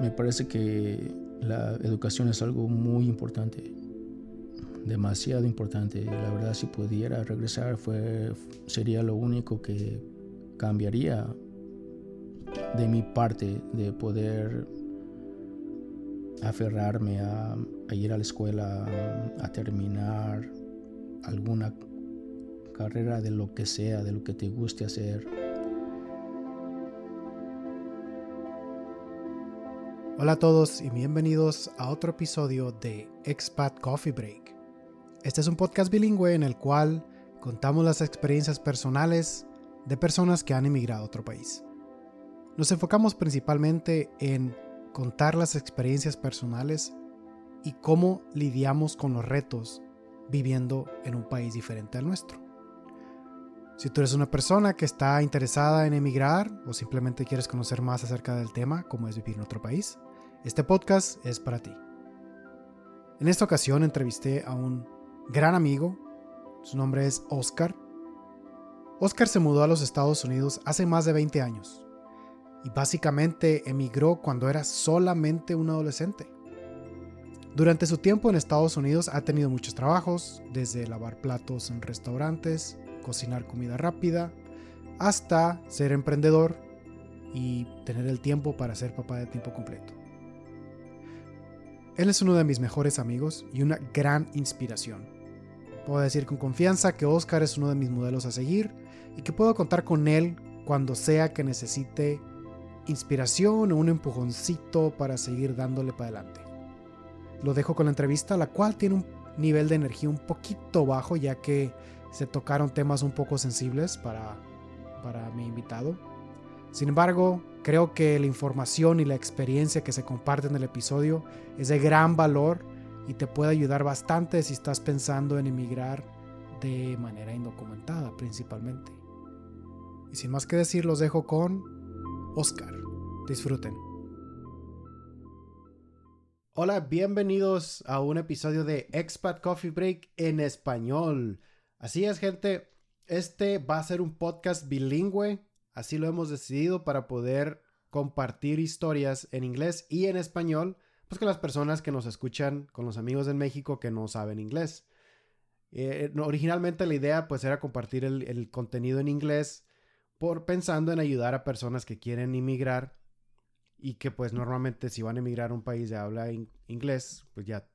me parece que la educación es algo muy importante, demasiado importante. La verdad, si pudiera regresar, fue, sería lo único que cambiaría de mi parte de poder aferrarme a, ir a la escuela, a terminar alguna carrera de lo que sea, de lo que te guste hacer. Hola a todos y bienvenidos a otro episodio de Expat Coffee Break. Este es un podcast bilingüe en el cual contamos las experiencias personales de personas que han emigrado a otro país. Nos enfocamos principalmente en contar las experiencias personales y cómo lidiamos con los retos viviendo en un país diferente al nuestro. Si tú eres una persona que está interesada en emigrar o simplemente quieres conocer más acerca del tema, como es vivir en otro país, este podcast es para ti. En esta ocasión entrevisté a un gran amigo, su nombre es Oscar. Oscar se mudó a los Estados Unidos hace más de 20 años y básicamente emigró cuando era solamente un adolescente. Durante su tiempo en Estados Unidos ha tenido muchos trabajos, desde lavar platos en restaurantes, cocinar comida rápida, hasta ser emprendedor y tener el tiempo para ser papá de tiempo completo. Él es uno de mis mejores amigos y una gran inspiración. Puedo decir con confianza que Oscar es uno de mis modelos a seguir y que puedo contar con él cuando sea que necesite inspiración o un empujoncito para seguir dándole para adelante. Lo dejo con la entrevista, la cual tiene un nivel de energía un poquito bajo, ya que se tocaron temas un poco sensibles para, para mi invitado. Sin embargo, creo que la información y la experiencia que se comparte en el episodio es de gran valor y te puede ayudar bastante si estás pensando en emigrar de manera indocumentada principalmente. Y sin más que decir, los dejo con Oscar. Disfruten. Hola, bienvenidos a un episodio de Expat Coffee Break en español. Así es, gente. Este va a ser un podcast bilingüe. Así lo hemos decidido para poder compartir historias en inglés y en español, pues con las personas que nos escuchan, con los amigos en México que no saben inglés. Eh, originalmente la idea pues era compartir el, contenido en inglés por pensando en ayudar a personas que quieren inmigrar y que pues normalmente si van a emigrar a un país de habla inglés, pues ya,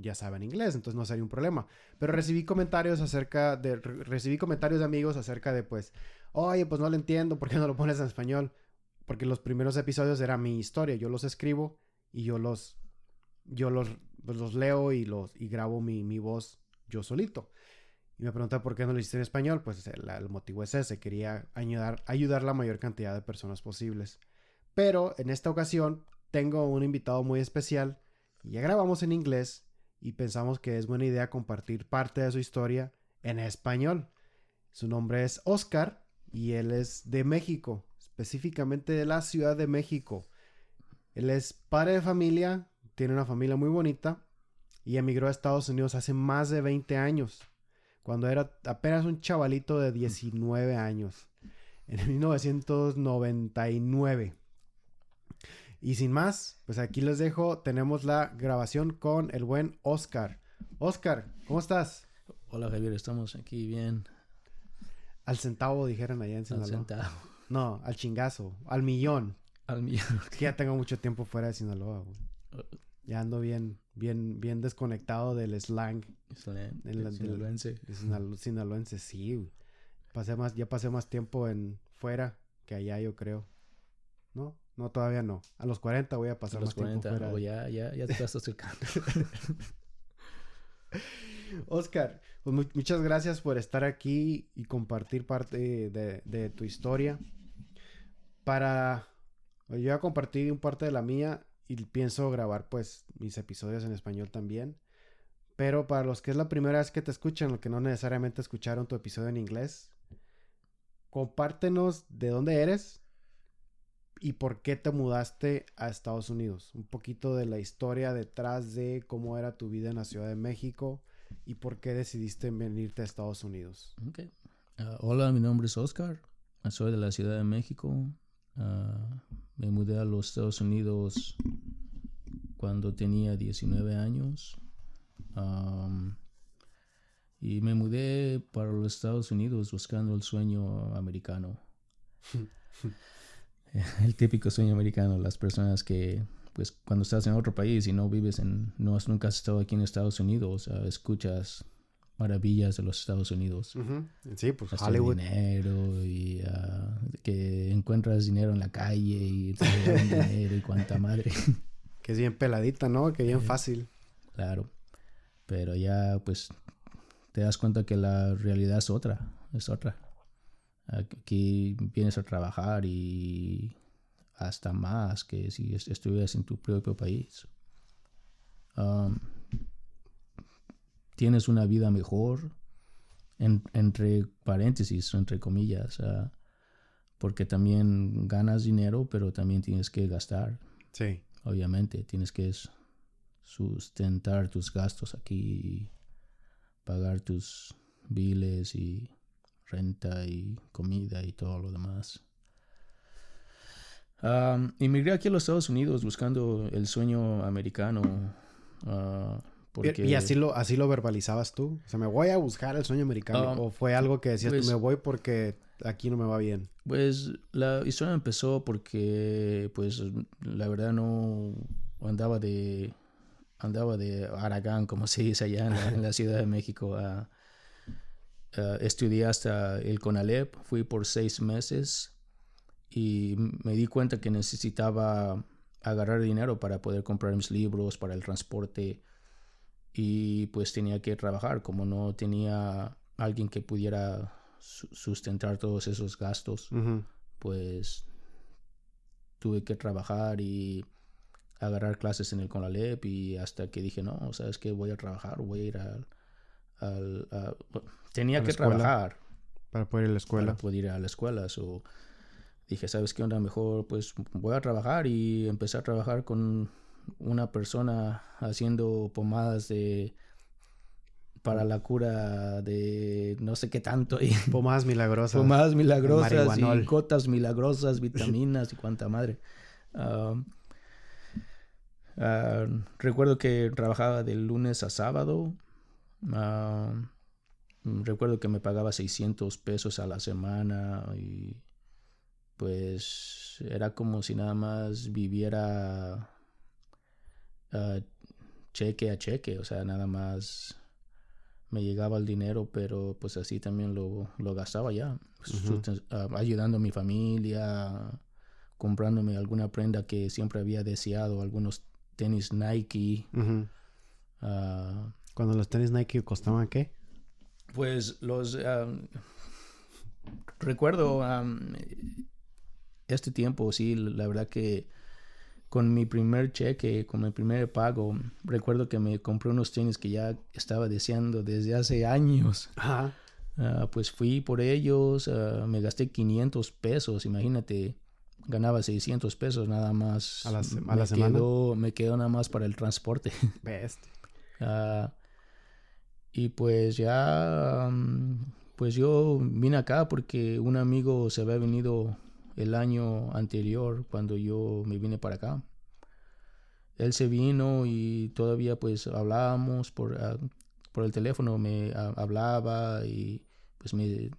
ya saben inglés, entonces no sería un problema. Pero recibí comentarios acerca de, recibí comentarios de amigos acerca de pues, oye, pues no lo entiendo, ¿por qué no lo pones en español? Porque los primeros episodios era mi historia, yo los escribo y yo los, yo los, pues, los leo y, los, y grabo mi, mi voz yo solito. Y me pregunta por qué no lo hiciste en español. Pues el, motivo es ese, quería ayudar, ayudar la mayor cantidad de personas posibles. Pero en esta ocasión tengo un invitado muy especial. Ya grabamos en inglés y pensamos que es buena idea compartir parte de su historia en español. Su nombre es Oscar y él es de México, específicamente de la Ciudad de México. Él es padre de familia, tiene una familia muy bonita y emigró a Estados Unidos hace más de 20 años, cuando era apenas un chavalito de 19 años, en 1999. Y sin más, pues aquí les dejo, tenemos la grabación con el buen Oscar. Oscar, ¿cómo estás? Hola Javier, estamos aquí bien. Al centavo dijeron allá en Sinaloa. Al centavo. No, al chingazo, al millón. Al millón. que ya tengo mucho tiempo fuera de Sinaloa, güey. Ya ando bien, bien, bien desconectado del slang. Slang. Sinaloense. sinaloense, sí, güey. Pasé más, ya pasé más tiempo en fuera que allá, yo creo. ¿No? No, todavía no. A los 40 voy a pasar a los 40, tiempo fuera. ya, ya, ya te estás acercando. Oscar, pues muchas gracias por estar aquí y compartir parte de, tu historia. Para... Yo voy a compartir un parte de la mía y pienso grabar pues mis episodios en español también. Pero para los que es la primera vez que te escuchan, los que no necesariamente escucharon tu episodio en inglés, compártenos de dónde eres, y por qué te mudaste a Estados Unidos. Un poquito de la historia detrás de cómo era tu vida en la Ciudad de México y por qué decidiste venirte a Estados Unidos. Okay. Ah, hola, mi nombre es Oscar. Soy de la Ciudad de México. Ah, me mudé a los Estados Unidos cuando tenía 19 años. y me mudé para los Estados Unidos buscando el sueño americano. el típico sueño americano, las personas que, pues, cuando estás en otro país y no vives en, no has, nunca has estado aquí en Estados Unidos, escuchas maravillas de los Estados Unidos. Sí, pues Hollywood. dinero y ah, que encuentras dinero en la calle y te dinero y cuánta madre. Que es bien peladita, ¿no? Que bien fácil. Claro. Pero ya, pues, te das cuenta que la realidad es otra, es otra. Aquí vienes a trabajar y hasta más que si estuvieras en tu propio país. Um, tienes una vida mejor, entre paréntesis, entre comillas, ah, porque también ganas dinero, pero también tienes que gastar. Sí. Obviamente, tienes que sustentar tus gastos aquí, pagar tus biles y renta y comida y todo lo demás. Um, emigré aquí a los Estados Unidos buscando el sueño americano. Ah, ¿Y así lo, así lo verbalizabas tú? O sea, ¿me voy a buscar el sueño americano? ¿O fue algo que decías, pues me voy porque aquí no me va bien? Pues la historia empezó porque, pues, la verdad no andaba de... Andaba de Aragán, como se dice allá en la, Ciudad de México. a uh, estudié hasta el CONALEP, fui por seis meses y me di cuenta que necesitaba agarrar dinero para poder comprar mis libros, para el transporte y pues tenía que trabajar. Como no tenía alguien que pudiera sustentar todos esos gastos pues tuve que trabajar y agarrar clases en el CONALEP y hasta que dije no sabes que voy a trabajar voy a ir al, al tenía que trabajar para poder ir a la escuela. para poder ir a la escuela dije sabes qué onda mejor pues voy a trabajar y empecé a trabajar con una persona haciendo pomadas de para la cura de no sé qué tanto y pomadas milagrosas. pomadas milagrosas y gotas milagrosas vitaminas y cuanta madre. Recuerdo que trabajaba de lunes a sábado recuerdo que me pagaba 600 pesos a la semana y pues era como si nada más viviera cheque a cheque, o sea, nada más me llegaba el dinero, pero pues así también lo, lo gastaba ya, ah, ayudando a mi familia, comprándome alguna prenda que siempre había deseado, algunos tenis Nike. Ah, Cuando los tenis Nike costaban qué? Pues los... recuerdo este tiempo, sí, la verdad que con mi primer cheque, con mi primer pago, recuerdo que me compré unos tenis que ya estaba deseando desde hace años. Ajá. Ah, pues fui por ellos, ah, me gasté 500 pesos, imagínate, ganaba 600 pesos nada más. A la, semana. me quedó nada más para el transporte. Best. Ah, y pues ya, pues yo vine acá porque un amigo se había venido el año anterior cuando yo me vine para acá. Él se vino y todavía pues hablábamos por, ah, por el teléfono, me hablaba y pues me,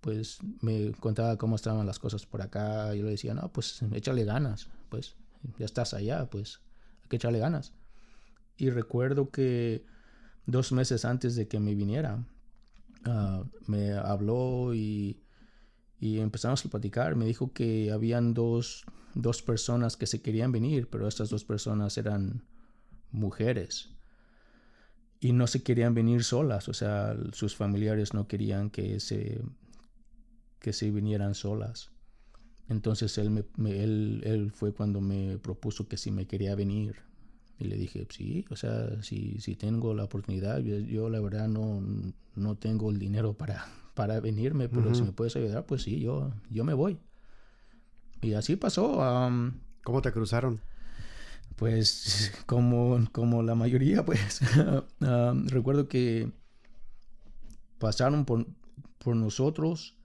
pues me contaba cómo estaban las cosas por acá. Yo le decía, no, pues échale ganas, pues ya estás allá, pues hay que echarle ganas. Y recuerdo que dos meses antes de que me viniera, ah, me habló y y empezamos a platicar. Me dijo que habían dos, dos personas que se querían venir, pero estas dos personas eran mujeres y no se querían venir solas, o sea, sus familiares no querían que se, que se vinieran solas. Entonces él, me, él, él, fue cuando me propuso que si me quería venir. Y le dije, sí, o sea, si, si tengo la oportunidad, yo, yo la verdad no, no tengo el dinero para, para venirme, pero si me puedes ayudar, pues sí, yo, yo me voy. Y así pasó. ¿Cómo te cruzaron? Pues como, como la mayoría, pues recuerdo que pasaron por, por nosotros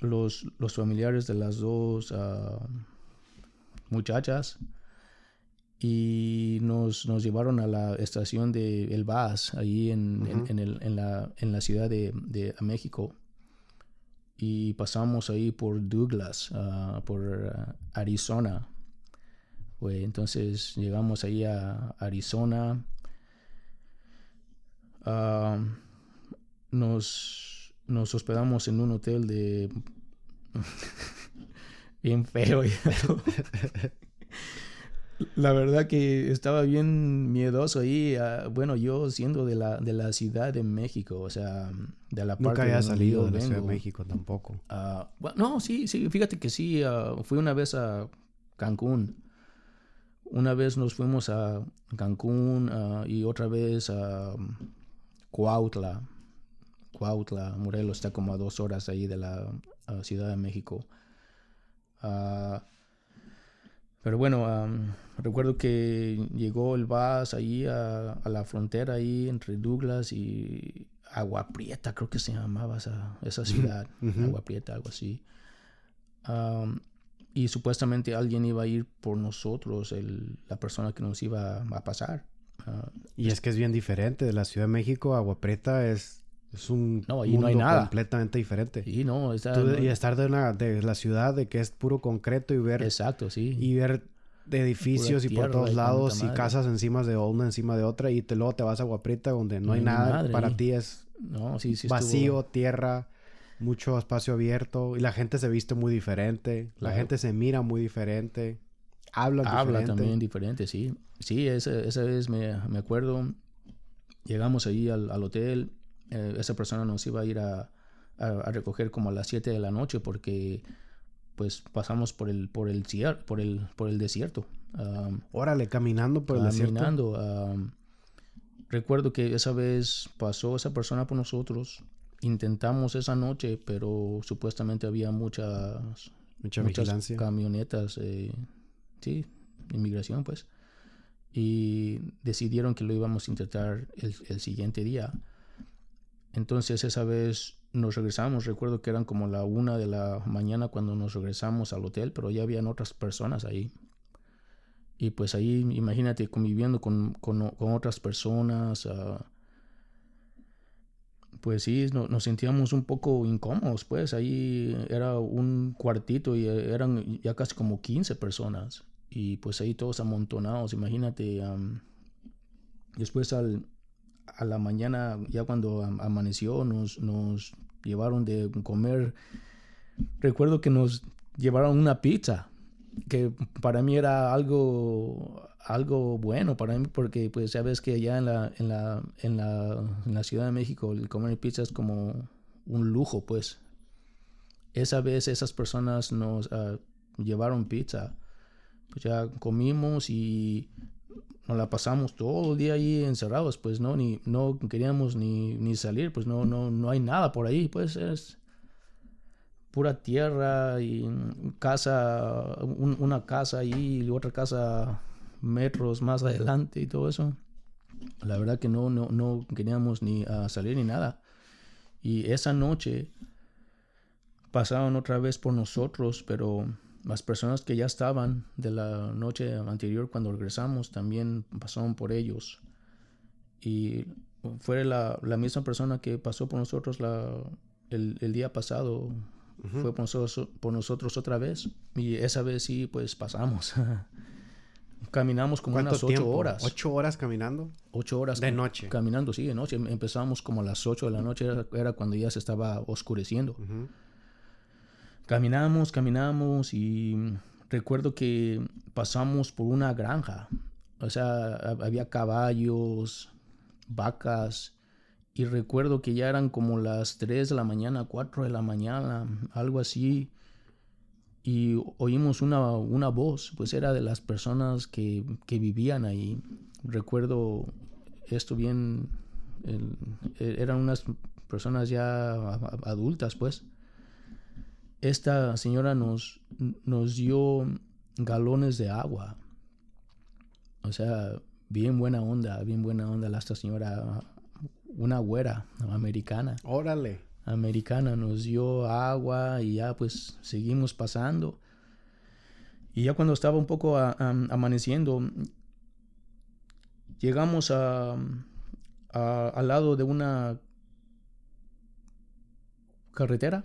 los, los familiares de las dos muchachas y nos, nos, llevaron a la estación de El Vaz, ahí en, en, el, en, la, en, la, ciudad de, de México. Y pasamos ahí por Douglas, uh, por uh, Arizona. entonces llegamos ahí a Arizona. Uh, nos, nos hospedamos en un hotel de... bien feo. La verdad que estaba bien miedoso ahí. Ah, bueno, yo siendo de la, de la Ciudad de México, o sea, de la parte Nunca había salido de la Ciudad de México tampoco. Uh, bueno, no, sí, sí, fíjate que sí. Uh, fui una vez a Cancún. Una vez nos fuimos a Cancún y otra vez a Cuautla. Cuautla, Morelos, está como a dos horas ahí de la Ciudad de México. Pero bueno, recuerdo que llegó el bus ahí a, la frontera ahí entre Douglas y Agua Prieta, creo que se llamaba esa, esa ciudad, Agua Prieta, algo así. y supuestamente alguien iba a ir por nosotros, el, la persona que nos iba a pasar. Ah, y es que es bien diferente de la Ciudad de México, Agua Prieta es es un no, mundo no hay nada. completamente diferente. Y no, y estar de, una, de la ciudad de que es puro concreto y ver... Exacto, sí. Y ver de edificios y por todos lados y casas encima de una, encima de otra y te, luego te vas a Guaprita donde no, hay nada. Para ti es no, sí, sí vacío, tierra, mucho espacio abierto y la gente se viste muy diferente. La gente se mira muy diferente. Habla, Habla también diferente, sí. Sí, esa, esa vez me, me acuerdo. Llegamos ahí al, al hotel eh, esa persona nos iba a ir a, a, recoger como a las 7 de la noche porque pues pasamos por el por el por el por el desierto. Órale, caminando por el desierto. Caminando. recuerdo que esa vez pasó esa persona por nosotros. Intentamos esa noche, pero supuestamente había muchas Mucha muchas camionetas, eh, sí, inmigración, pues. Y decidieron que lo íbamos a intentar el, el siguiente día. Entonces esa vez nos regresamos, recuerdo que eran como la una de la mañana cuando nos regresamos al hotel, pero ya habían otras personas ahí. Y pues ahí, imagínate, conviviendo con, otras personas, ah, pues sí, nos sentíamos un poco incómodos, pues ahí era un cuartito y eran ya casi como 15 personas. Y pues ahí todos amontonados, imagínate. después al, a la mañana, ya cuando amaneció, nos, nos llevaron de comer. Recuerdo que nos llevaron una pizza, que para mí era algo, algo bueno para mí, porque pues ya ves que allá en la, en la, en la, Ciudad de México el comer pizza es como un lujo, pues. Esa vez esas personas nos ah, llevaron pizza. Pues ya comimos y nos la pasamos todo el día ahí encerrados, pues no, ni, no queríamos ni, ni salir, pues no, no, no hay nada por ahí, pues es pura tierra y casa, una casa ahí y otra casa metros más adelante y todo eso. La verdad que no, no, no queríamos ni salir ni nada. Y esa noche pasaron otra vez por nosotros, pero las personas que ya estaban de la noche anterior cuando regresamos también pasaron por ellos. Y fue la, misma persona que pasó por nosotros la, el, día pasado. Fue por nosotros, por nosotros otra vez. Y esa vez sí, pues pasamos. Caminamos como unas ocho horas. ¿Ocho horas caminando? Ocho horas. De noche. Caminando, sí, de noche. Empezamos como a las ocho de la noche, era, cuando ya se estaba oscureciendo. Caminamos, caminamos y recuerdo que pasamos por una granja. O sea, había caballos, vacas. Y recuerdo que ya eran como las 3 de la mañana, 4 de la mañana, algo así. Y oímos una, una voz, pues era de las personas que, que vivían ahí. Recuerdo esto bien, eran unas personas ya adultas, pues esta señora nos, nos dio galones de agua. O sea, bien buena onda, bien buena onda la esta señora, una güera americana. Órale. americana nos dio agua y ya pues seguimos pasando. Y ya cuando estaba un poco amaneciendo, llegamos a, al lado de una carretera.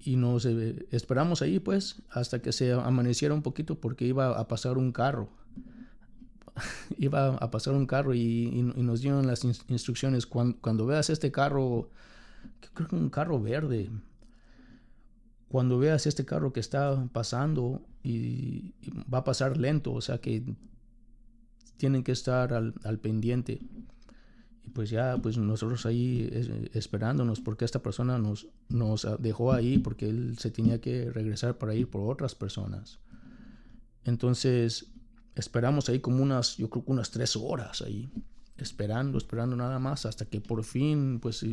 Y nos eh, esperamos ahí pues hasta que se amaneciera un poquito porque iba a pasar un carro. iba a pasar un carro y, nos dieron las instrucciones. Cuando, veas este carro, creo que un carro verde, cuando veas este carro que está pasando y, va a pasar lento, o sea que tienen que estar al, pendiente. Y pues ya, pues nosotros ahí esperándonos porque esta persona nos, nos dejó ahí porque él se tenía que regresar para ir por otras personas. Entonces, esperamos ahí como unas, yo creo que unas tres horas ahí, esperando, esperando nada más, hasta que por fin, pues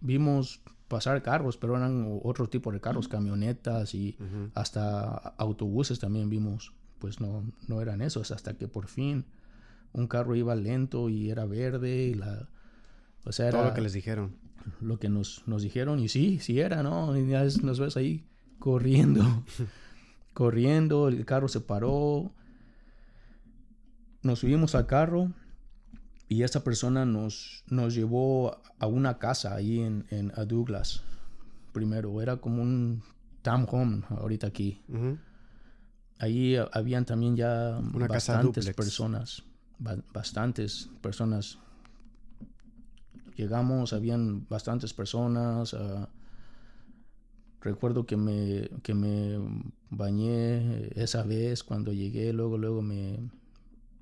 vimos pasar carros, pero eran otro tipo de carros, camionetas y hasta autobuses también vimos, pues no, no eran esos, hasta que por fin un carro iba lento y era verde y la... O sea, era Todo lo que les dijeron. Lo que nos, nos dijeron y sí, sí era, ¿no? Y ya nos ves ahí corriendo, corriendo, el carro se paró, nos subimos al carro y esa persona nos, nos llevó a una casa ahí en, en Douglas. Primero, era como un townhome ahorita aquí. Ahí habían también ya bastantes personas, bastantes personas. Llegamos, habían bastantes personas. Ah, recuerdo que me, que me bañé esa vez cuando llegué, luego, luego me,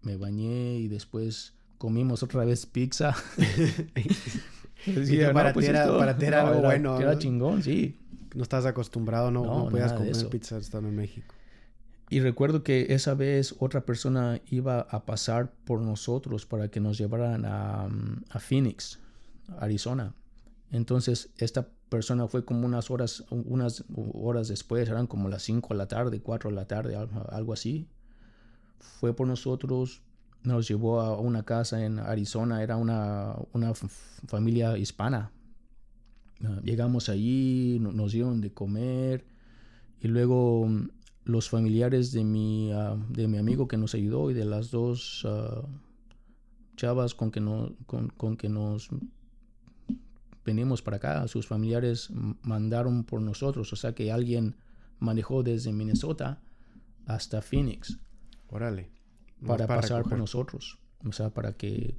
me bañé y después comimos otra vez pizza. para, ti era, algo bueno. Era chingón, sí. No estás acostumbrado, no, no, podías comer pizza estando en México. Y recuerdo que esa vez otra persona iba a pasar por nosotros para que nos llevaran a, a Phoenix, Arizona. Entonces esta persona fue como unas horas, unas horas después, eran como las 5 de la tarde, 4 de la tarde, algo así fue por nosotros, nos llevó a una casa en Arizona, era una, una familia hispana. Ah, llegamos allí, nos dieron de comer y luego mm, los familiares de mi, ah, de mi amigo que nos ayudó y de las dos ah, chavas con que, no, con, con que nos venimos para acá, sus familiares mandaron por nosotros, o sea que alguien manejó desde Minnesota hasta Phoenix. Órale. Para, pasar por nosotros. O sea, para que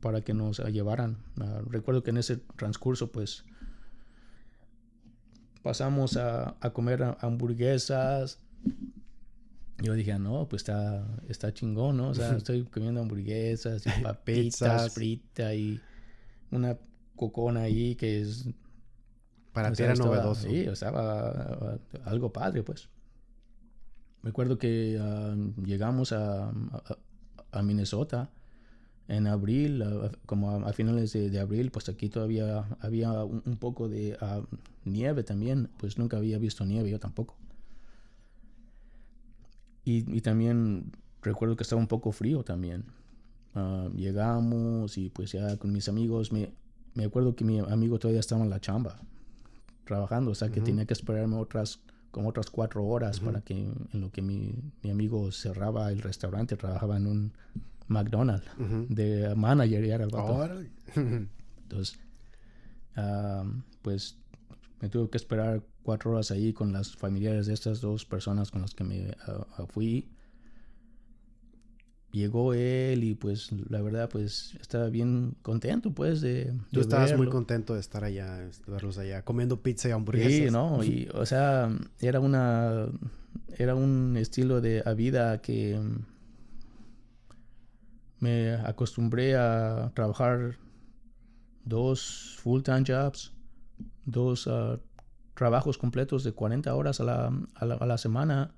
para que nos llevaran. Ah, recuerdo que en ese transcurso, pues, pasamos a, comer hamburguesas. Yo dije, ah, no, pues está, está chingón, ¿no? O sea, estoy comiendo hamburguesas y papitas fritas y una cocona ahí que es... Para ti era novedoso. Sí, o sea, algo padre, pues. Recuerdo que ah, llegamos a, a, Minnesota en abril, como a, finales de, abril, pues aquí todavía había un, poco de ah, nieve también, pues nunca había visto nieve, yo tampoco. Y, también recuerdo que estaba un poco frío también. Ah, llegamos y pues ya con mis amigos, me, me acuerdo que mi amigo todavía estaba en la chamba, trabajando, o sea que tenía que esperarme otras como otras cuatro horas para que en lo que mi, mi, amigo cerraba el restaurante, trabajaba en un McDonald's de manager y era el vato. Entonces, pues me tuve que esperar cuatro horas ahí con las familiares de estas dos personas con las que me fui. Llegó él y pues la verdad pues estaba bien contento pues de, Tú estabas muy contento de estar allá, de verlos allá, comiendo pizza y hamburguesas. Sí, no, y o sea, era una era un estilo de vida que me acostumbré a trabajar dos full-time jobs, dos ah, trabajos completos de 40 horas a la, a la, a la semana.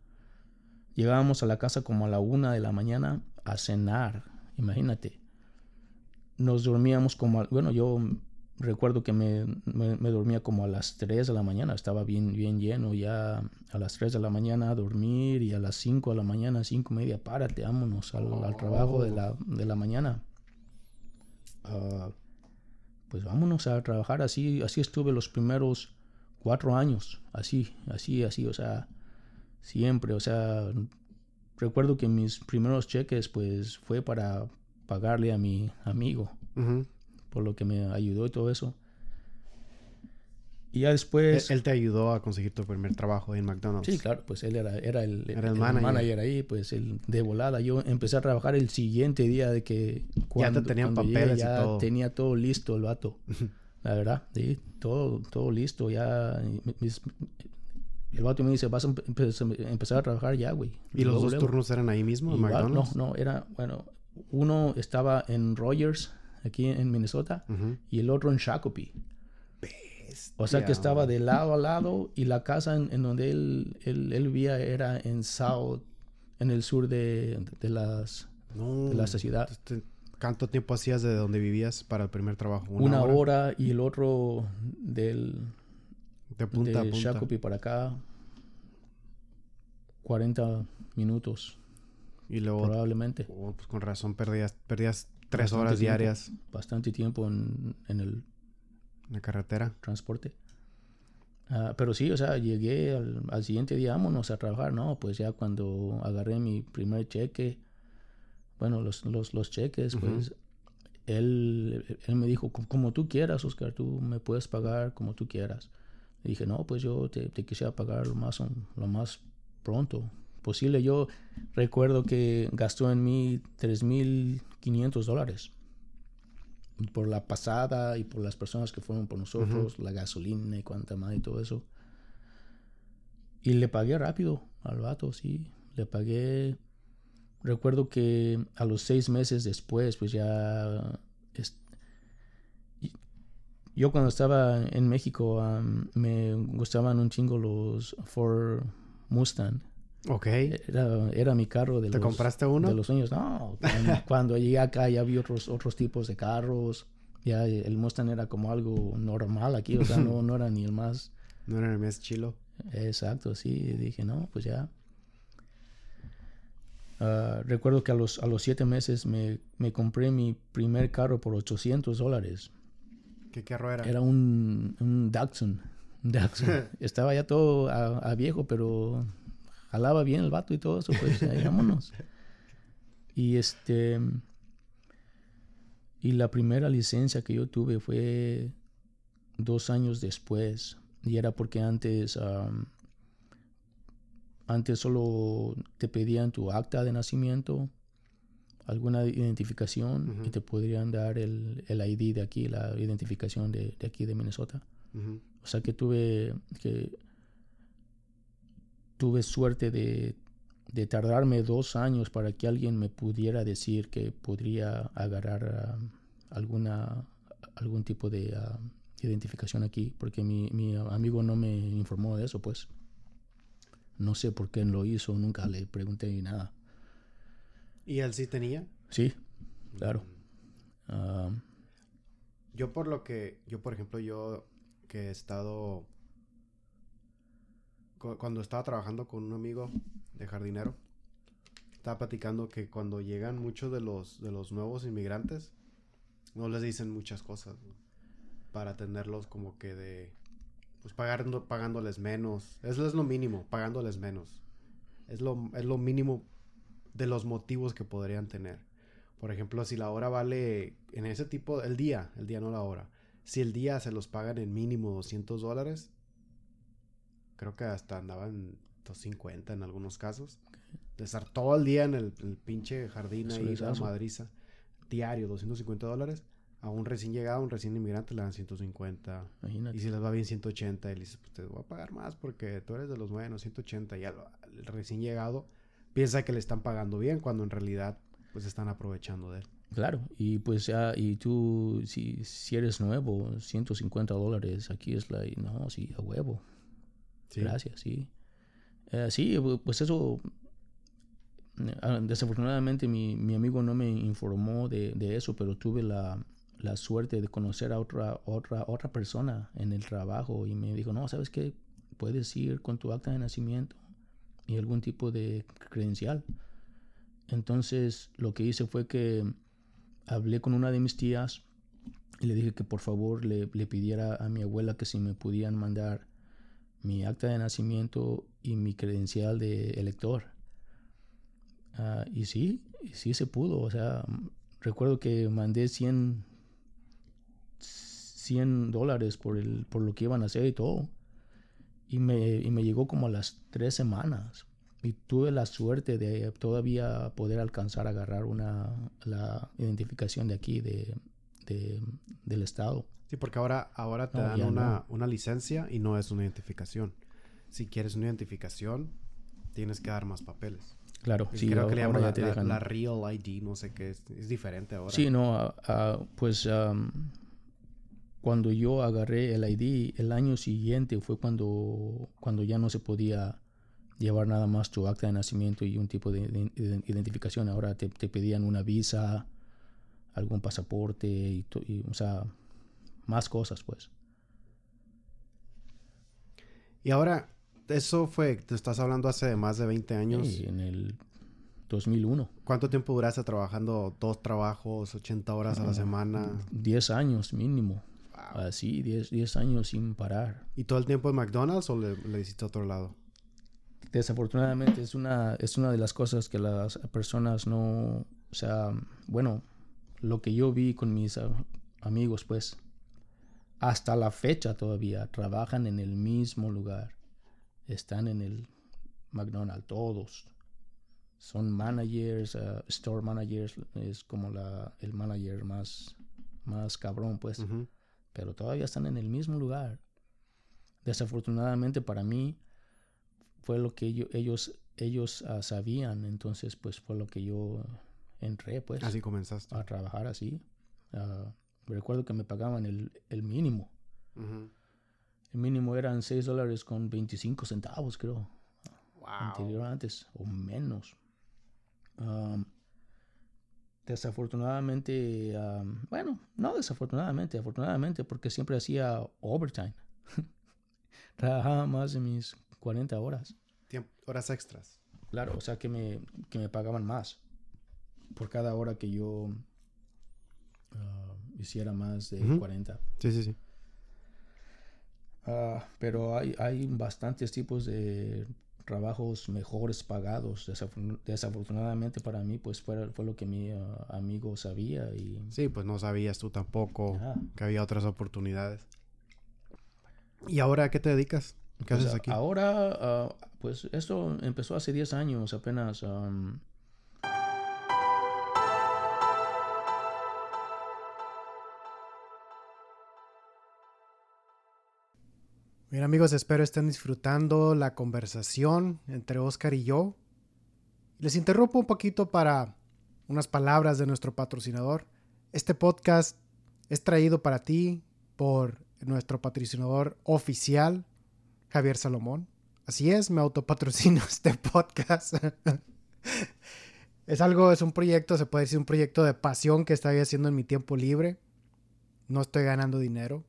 Llegábamos a la casa como a la una de la mañana a cenar, imagínate. Nos dormíamos como, bueno, yo recuerdo que me, me, dormía como a las 3 de la mañana, estaba bien, bien lleno ya a las 3 de la mañana a dormir y a las 5 de la mañana, 5 y media, párate, vámonos al, trabajo de la, de la mañana. Ah, pues vámonos a trabajar así. Así estuve los primeros cuatro años, así, así, así, o sea, siempre, o sea, recuerdo que mis primeros cheques, pues fue para pagarle a mi amigo, por lo que me ayudó y todo eso. Y ya después... Él, te ayudó a conseguir tu primer trabajo en McDonald's. Sí, claro, pues él era, era, el, el, manager. ahí, pues el de volada. Yo empecé a trabajar el siguiente día de que... Cuando, ya te tenían papeles ya y todo. tenía todo listo el vato. la verdad, sí, todo, todo listo. Ya... el vato me dice, vas a empezar a trabajar ya, güey. ¿Y los dos turnos eran ahí mismo, en McDonald's? No, no, era... Bueno, uno estaba en Rogers, aquí en Minnesota, y el otro en Shakopee. O sea que estaba de lado a lado y la casa en, donde él, él, él, vivía era en South, en el sur de, de las, de la ciudad. ¿Cuánto tiempo hacías de donde vivías para el primer trabajo? Una, hora? y el otro del... De punta de a punta. para acá. 40 minutos. Y luego... Probablemente. Oh, pues con razón perdías, perdías tres horas diarias. Bastante tiempo en, en el la carretera. Transporte. Ah, pero sí, o sea, llegué al, siguiente día, vámonos a trabajar, ¿no? Pues ya cuando agarré mi primer cheque, bueno, los, los, los cheques, pues él, él me dijo, como tú quieras, Oscar, tú me puedes pagar como tú quieras. Le dije, no, pues yo te, te quisiera pagar lo más, lo más pronto posible. Yo recuerdo que gastó en mí 3.500 dólares por la pasada y por las personas que fueron por nosotros, la gasolina y cuánta más y todo eso. Y le pagué rápido al vato, sí. Le pagué. Recuerdo que a los seis meses después, pues ya. Yo cuando estaba en México me gustaban un chingo los Ford Mustang. Ok. Era, era mi carro de ¿Te compraste uno? De los sueños. No, cuando, llegué acá ya vi otros, otros tipos de carros. Ya el Mustang era como algo normal aquí, o sea, no, no era ni el más... No era el más chilo. Exacto, sí. dije, no, pues ya. Ah, recuerdo que a los, a los siete meses me, me, compré mi primer carro por 800 dólares. ¿Qué carro era? Era un, un Datsun. Estaba ya todo a, viejo, pero jalaba bien el vato y todo eso, pues ahí vámonos. Y este. Y la primera licencia que yo tuve fue dos años después. Y era porque antes. antes solo te pedían tu acta de nacimiento, alguna identificación y te podrían dar el, el, ID de aquí, la identificación de, de aquí de Minnesota. O sea que tuve que tuve suerte de, tardarme dos años para que alguien me pudiera decir que podría agarrar um, alguna, algún tipo de uh, identificación aquí, porque mi, mi, amigo no me informó de eso, pues. No sé por qué lo hizo, nunca le pregunté ni nada. ¿Y él sí tenía? Sí, claro. Um, yo por lo que, yo por ejemplo, yo que he estado cuando estaba trabajando con un amigo de jardinero, estaba platicando que cuando llegan muchos de los, de los nuevos inmigrantes, no les dicen muchas cosas para tenerlos como que de, pues pagando, pagándoles menos. Eso es lo mínimo, pagándoles menos. Es lo, es lo mínimo de los motivos que podrían tener. Por ejemplo, si la hora vale en ese tipo, el día, el día no la hora. Si el día se los pagan en mínimo 200 dólares, creo que hasta andaban 250 en algunos casos. De estar todo el día en el, pinche jardín ahí, la madriza. Diario, 250 dólares. A un recién llegado, un recién inmigrante le dan 150. Imagínate. Y si les va bien 180, y le dices, pues te voy a pagar más porque tú eres de los buenos, 180. Y el recién llegado piensa que le están pagando bien cuando en realidad pues están aprovechando de él. Claro, y pues ya, y tú, si, si eres nuevo, 150 dólares, aquí es la, no, sí, a huevo. Gracias, sí. Eh, sí, pues eso, ah, desafortunadamente mi, mi, amigo no me informó de, de eso, pero tuve la, la, suerte de conocer a otra, otra, otra persona en el trabajo y me dijo, no, ¿sabes qué? Puedes ir con tu acta de nacimiento y algún tipo de credencial. Entonces lo que hice fue que hablé con una de mis tías y le dije que por favor le, le pidiera a mi abuela que si me podían mandar mi acta de nacimiento y mi credencial de elector. Ah, y sí, sí se pudo. O sea, recuerdo que mandé 100, 100 dólares por, el, por lo que iban a hacer y todo. Y me, y me llegó como a las tres semanas. Y tuve la suerte de todavía poder alcanzar a agarrar una, la identificación de aquí, de, de del estado. Sí, porque ahora, ahora te dan una, una, licencia y no es una identificación. Si quieres una identificación, tienes que dar más papeles. Claro, sí, creo que le llaman la, la, Real ID, no sé qué, es, es diferente ahora. Sí, no, pues cuando yo agarré el ID, el año siguiente fue cuando, cuando ya no se podía llevar nada más tu acta de nacimiento y un tipo de, identificación. Ahora te, te, pedían una visa, algún pasaporte, y, y o sea, más cosas, pues. Y ahora, eso fue, te estás hablando hace más de 20 años. Sí, en el 2001. ¿Cuánto tiempo duraste trabajando? ¿Dos trabajos, 80 horas a la ah, semana? 10 años mínimo. Así, 10, años sin parar. ¿Y todo el tiempo en McDonald's o le, le hiciste a otro lado? Desafortunadamente es una, es una de las cosas que las personas no, o sea, bueno, lo que yo vi con mis amigos, pues, hasta la fecha todavía trabajan en el mismo lugar. Están en el McDonald's, todos. Son managers, uh, store managers, es como la, el manager más, más cabrón, pues. Pero todavía están en el mismo lugar. Desafortunadamente para mí fue lo que ellos, ellos, uh, sabían, entonces pues fue lo que yo entré, pues. Así comenzaste. A trabajar así. Uh, recuerdo que me pagaban el, el mínimo. El mínimo eran 6 dólares con 25 centavos, creo. Anterior antes, o menos. desafortunadamente, bueno, no desafortunadamente, afortunadamente, porque siempre hacía overtime. Trabajaba más de mis 40 horas. horas extras. Claro, o sea que me, que me pagaban más por cada hora que yo hiciera más de 40. Sí, sí, sí. Ah, pero hay, hay bastantes tipos de trabajos mejores pagados. desafortunadamente para mí, pues fue, fue lo que mi ah, amigo sabía. Y... Sí, pues no sabías tú tampoco que había otras oportunidades. ¿Y ahora a qué te dedicas? ¿Qué pues haces aquí? Ahora, ah, pues esto empezó hace 10 años apenas. Bien amigos, espero estén disfrutando la conversación entre Oscar y yo. Les interrumpo un poquito para unas palabras de nuestro patrocinador. Este podcast es traído para ti por nuestro patrocinador oficial, Javier Salomón. Así es, me autopatrocino este podcast. es algo, es un proyecto, se puede decir un proyecto de pasión que estoy haciendo en mi tiempo libre. No estoy ganando dinero.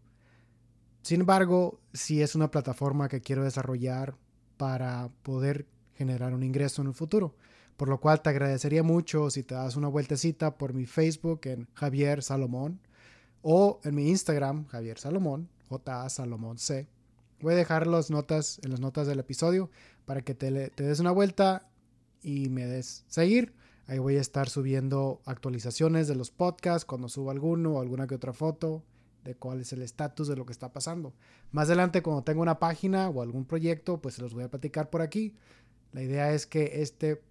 Sin embargo, sí es una plataforma que quiero desarrollar para poder generar un ingreso en el futuro. Por lo cual te agradecería mucho si te das una vueltecita por mi Facebook en Javier Salomón o en mi Instagram Javier Salomón, J Salomón C. Voy a dejar las notas en las notas del episodio para que te, te des una vuelta y me des seguir. Ahí voy a estar subiendo actualizaciones de los podcasts cuando suba alguno o alguna que otra foto de cuál es el estatus de lo que está pasando. Más adelante, cuando tenga una página o algún proyecto, pues se los voy a platicar por aquí. La idea es que este,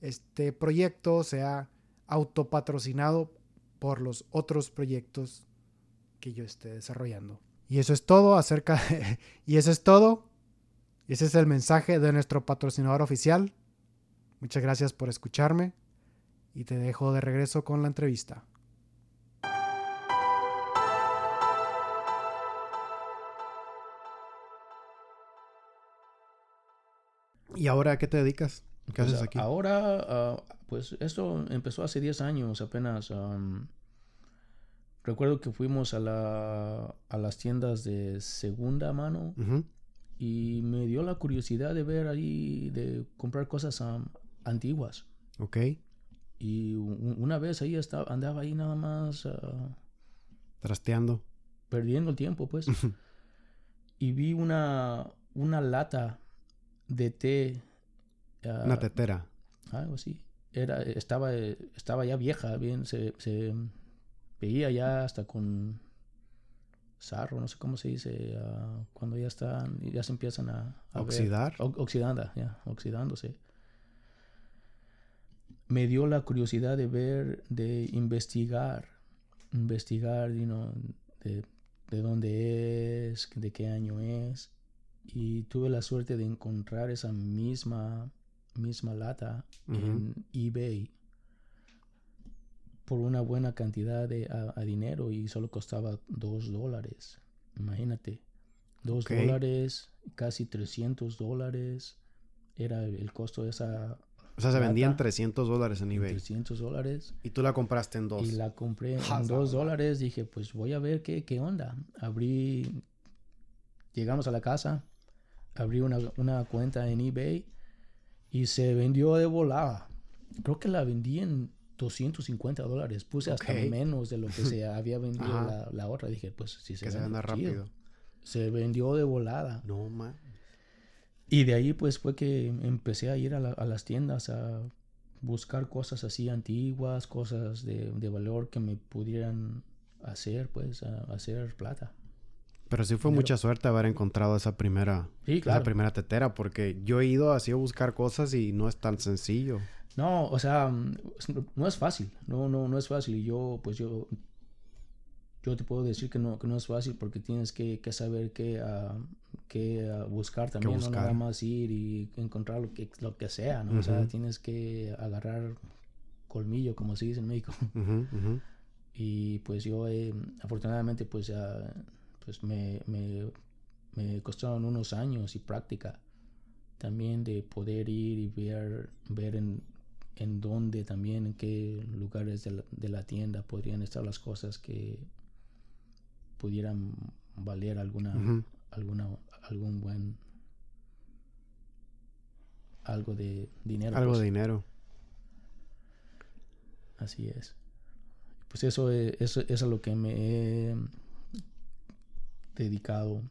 este proyecto sea autopatrocinado por los otros proyectos que yo esté desarrollando. Y eso es todo acerca de, y eso es todo. Ese es el mensaje de nuestro patrocinador oficial. Muchas gracias por escucharme y te dejo de regreso con la entrevista. ¿Y ahora a qué te dedicas? ¿Qué pues haces aquí? Ahora, ah, pues esto empezó hace 10 años apenas. recuerdo que fuimos a, la, a las tiendas de segunda mano y me dio la curiosidad de ver ahí, de comprar cosas antiguas. Ok. Y una vez ahí estaba, andaba ahí nada más ah, Trasteando. perdiendo el tiempo, pues. y vi una, una lata de té. ah, Una tetera. algo así. Era, estaba, estaba ya vieja, bien, se, se veía ya hasta con sarro, no sé cómo se dice, ah, cuando ya están, ya se empiezan a, a ver- Oxidar. o- oxidanda, ya, oxidándose. Me dio la curiosidad de ver, de investigar, investigar, you know, de, de dónde es, de qué año es. Y tuve la suerte de encontrar esa misma, misma lata en eBay por una buena cantidad de a, a dinero y solo costaba dos dólares. Imagínate, dos Ok. dólares, casi 300 dólares era el costo de esa O sea, se vendían Lata. 300 dólares en eBay. 300 dólares Y tú la compraste en dos. y la compré en dos sa- dólares. Dije, pues voy a ver qué, qué onda. Abrí, llegamos a la casa, abrí una, una cuenta en eBay y se vendió de volada. Creo que la vendí en 250 dólares. Puse hasta menos de lo que se había vendido la, la otra. Dije, pues si se, que se vende chido. rápido. Se vendió de volada. No, man. Y de ahí pues fue que empecé a ir a, la- a las tiendas a buscar cosas así antiguas, cosas de, de valor que me pudieran hacer pues a, hacer plata. Pero sí fue mucha suerte haber encontrado esa primera, Sí, esa primera tetera, porque yo he ido así a buscar cosas y no es tan sencillo. No, o sea, mm, no es fácil, no, no, no es fácil. Y yo, pues yo, yo te puedo decir que no, que no es fácil porque tienes que, que saber qué, ah, buscar también, no nada más ir y encontrar lo que, lo que sea, ¿no? O sea, tienes que agarrar colmillo, como se dice en México. Y pues yo, eh, afortunadamente, pues, ah, pues me, me, me costaron unos años y práctica también de poder ir y ver, ver en, en dónde también, en qué lugares de la, de la tienda podrían estar las cosas que pudieran valer alguna, alguna, algún buen, algo de dinero. Algo pues. de dinero. Así es. Pues eso es, eso, eso es a lo que me he dedicado.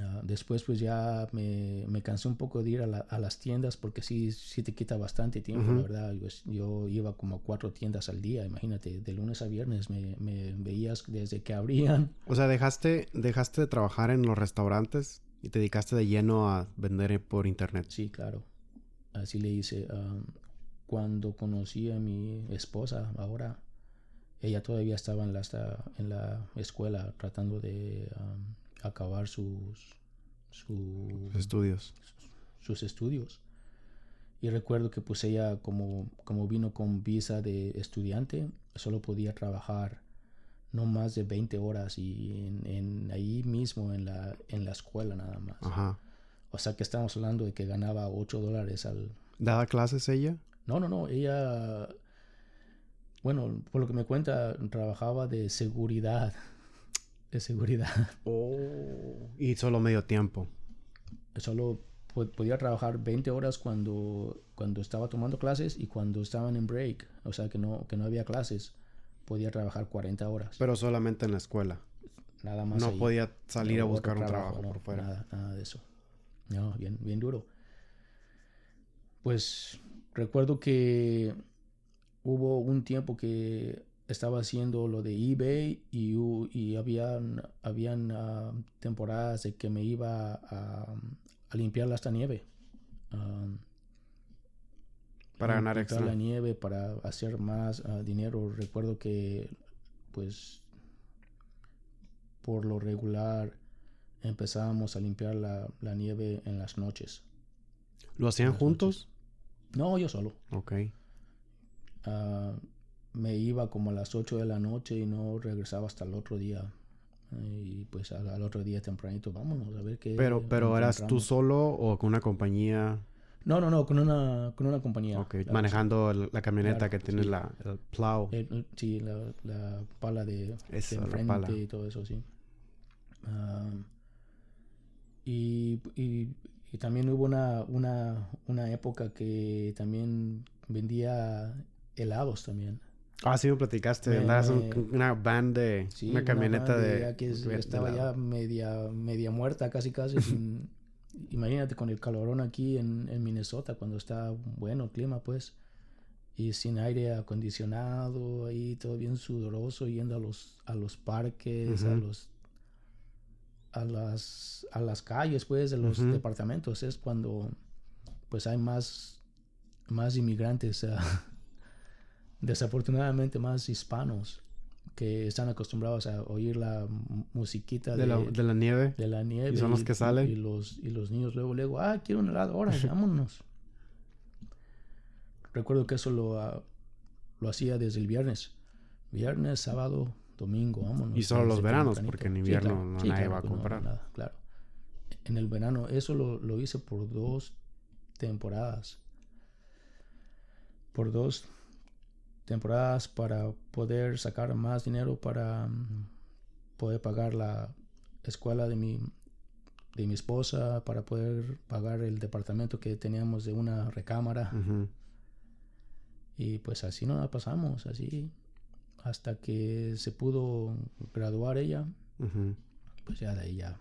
Ah, después pues ya me, me cansé un poco de ir a, la- a las tiendas porque sí, sí te quita bastante tiempo, Ujú. la verdad. Pues, yo iba como a cuatro tiendas al día, imagínate, de lunes a viernes me, me veías desde que abrían. O sea, dejaste, dejaste de trabajar en los restaurantes y te dedicaste de lleno a vender por internet. Sí, claro. Así le hice. am, cuando conocí a mi esposa, ahora, ella todavía estaba en la, en la escuela tratando de am, acabar sus, su- Estudios. sus estudios. Y recuerdo que pues ella como, como vino con visa de estudiante, solo podía trabajar no más de 20 horas y en, en ahí mismo en la, en la escuela nada más. Ajá. O sea que estamos hablando de que ganaba 8 dólares al... ¿Daba clases ella? No, no, no, ella... Bueno, por lo que me cuenta, trabajaba de seguridad. De seguridad. Oh. Y solo medio tiempo. Solo po- podía trabajar 20 horas cuando, cuando estaba tomando clases y cuando estaban en break. O sea que no, que no había clases. Podía trabajar 40 horas. Pero solamente en la escuela. nada más. No ahí. podía salir a buscar un trabajo no, por fuera. Nada, nada de eso. No, bien, bien duro. Pues recuerdo que hubo un tiempo que estaba haciendo lo de eBay y, y habían, habían ah, temporadas de que me iba a, a limpiar hasta nieve. Para ganar extra. la nieve para hacer más ah, dinero. Recuerdo que, pues, por lo regular empezábamos a limpiar la, la nieve en las noches. ¿Lo hacían Las juntos? No, yo solo. Ok. Ah, me iba como a las 8 de la noche y no regresaba hasta el otro día. Y pues al, al otro día tempranito, vámonos a ver qué. Pero, pero ¿eras tú solo o con una compañía? No, no, no, con una, con una compañía. Ok, manejando el- la camioneta Claro, que tiene sí. la, el plow. El- el- sí, la, la pala de, de Eso, la enfrente pala. y todo eso, sí. Ah, y, y, y también hubo una, una, una época que también vendía helados también. Ah, sí me platicaste. Andabas en una van de... una camioneta de... que estaba ya media, media muerta casi casi. imagínate con el calorón aquí en, en Minnesota cuando está bueno el clima pues y sin aire acondicionado, ahí todo bien sudoroso, yendo a los, a los parques, a los a las, a las calles pues de los departamentos es cuando pues hay más más inmigrantes desafortunadamente más hispanos que están acostumbrados a oír la musiquita de, la, de la nieve de la nieve y son los que salen y los y los niños luego luego ah quiero un helado ahora vámonos Recuerdo que eso lo, ah, lo hacía desde el viernes. Viernes, sábado, domingo, vámonos. Y solo los veranos, porque en invierno no nadie va a comprar. nada, claro. En el verano, eso lo, lo, hice por dos temporadas. Por dos temporadas para poder sacar más dinero para mm, poder pagar la escuela de mi, de mi esposa, para poder pagar el departamento que teníamos de una recámara. Y pues así nos la pasamos, así, hasta que se pudo graduar ella. Pues ya de ahí ya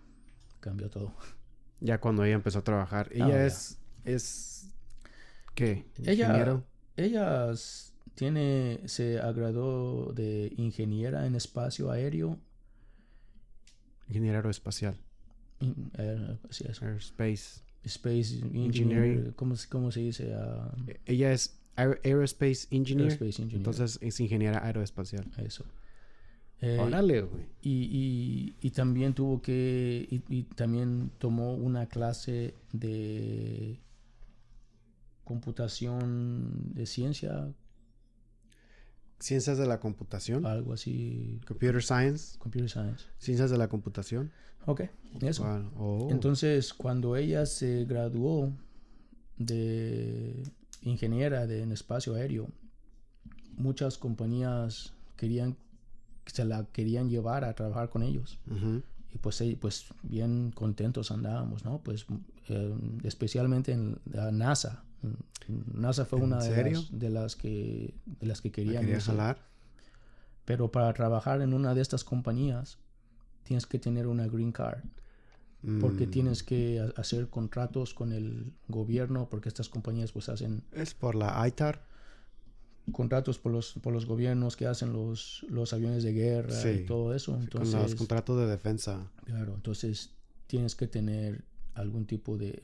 cambió todo. Ya cuando ella empezó a trabajar. Ah, ella es, es, ¿qué? Ella, ella tiene, se agradó de ingeniera en espacio aéreo. Ingeniera aeroespacial. Eh, Airspace. Space Engineering. ¿cómo, ¿cómo, se dice? Ah, ella es aerospace engineer. Entonces es ingeniera aeroespacial. Eso. Eh, Órale, güey. Y, y, también tuvo que. Y, también tomó una clase de computación de ciencia. Ciencias de la computación. Algo así. Computer science. Computer science. Ciencias de la computación. Ok, eso. Oh. Entonces, cuando ella se graduó de ingeniera de, en espacio aéreo, muchas compañías querían, se la querían llevar a trabajar con ellos. Y pues, pues bien contentos andábamos, ¿no? Pues eh, especialmente en la NASA. NASA fue una de las, de las, que de las que querían Pero para trabajar en una de estas compañías tienes que tener una green card porque mm. tienes que hacer contratos con el gobierno, porque estas compañías pues hacen... Es por la ITAR. Contratos por los, por los gobiernos que hacen los, los aviones de guerra y todo eso. Entonces, con los contratos de defensa. Claro, entonces tienes que tener algún tipo de...